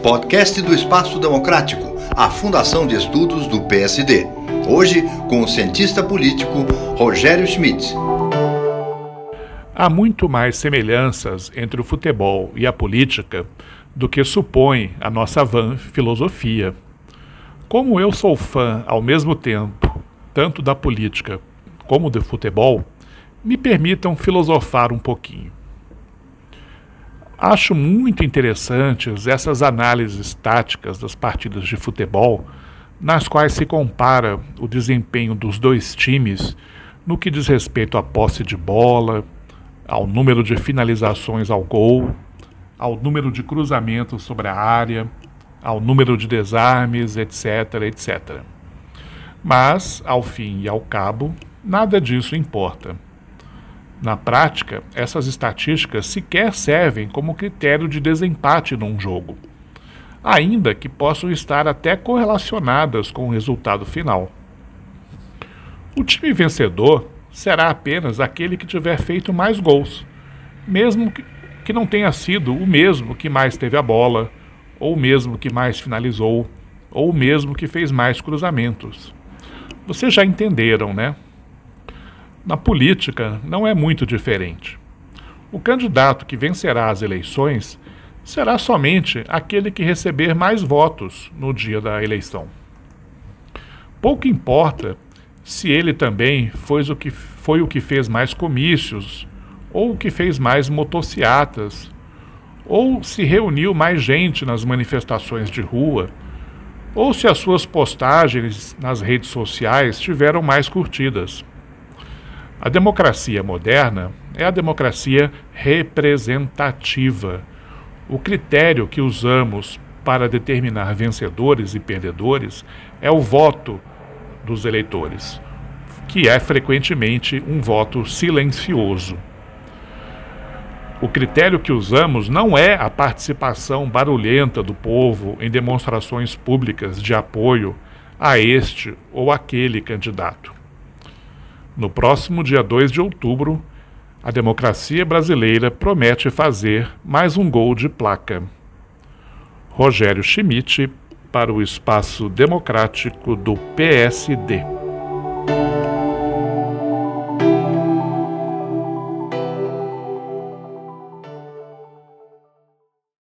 Podcast do Espaço Democrático, a Fundação de Estudos do PSD. Hoje, com o cientista político Rogério Schmidt. Há muito mais semelhanças entre o futebol e a política do que supõe a nossa van filosofia. Como eu sou fã ao mesmo tempo, tanto da política como do futebol, me permitam filosofar um pouquinho. Acho muito interessantes essas análises táticas das partidas de futebol, nas quais se compara o desempenho dos dois times no que diz respeito à posse de bola, ao número de finalizações ao gol, ao número de cruzamentos sobre a área, ao número de desarmes, etc, etc. Mas, ao fim e ao cabo, nada disso importa. Na prática, essas estatísticas sequer servem como critério de desempate num jogo, ainda que possam estar até correlacionadas com o resultado final. O time vencedor será apenas aquele que tiver feito mais gols, mesmo que não tenha sido o mesmo que mais teve a bola, ou o mesmo que mais finalizou, ou o mesmo que fez mais cruzamentos. Vocês já entenderam, né? Na política, não é muito diferente. O candidato que vencerá as eleições será somente aquele que receber mais votos no dia da eleição. Pouco importa se ele também foi o que, foi o que fez mais comícios, ou o que fez mais motociatas, ou se reuniu mais gente nas manifestações de rua, ou se as suas postagens nas redes sociais tiveram mais curtidas. A democracia moderna é a democracia representativa. O critério que usamos para determinar vencedores e perdedores é o voto dos eleitores, que é frequentemente um voto silencioso. O critério que usamos não é a participação barulhenta do povo em demonstrações públicas de apoio a este ou aquele candidato. No próximo dia 2 de outubro, a democracia brasileira promete fazer mais um gol de placa. Rogério Schmidt, para o Espaço Democrático do PSD.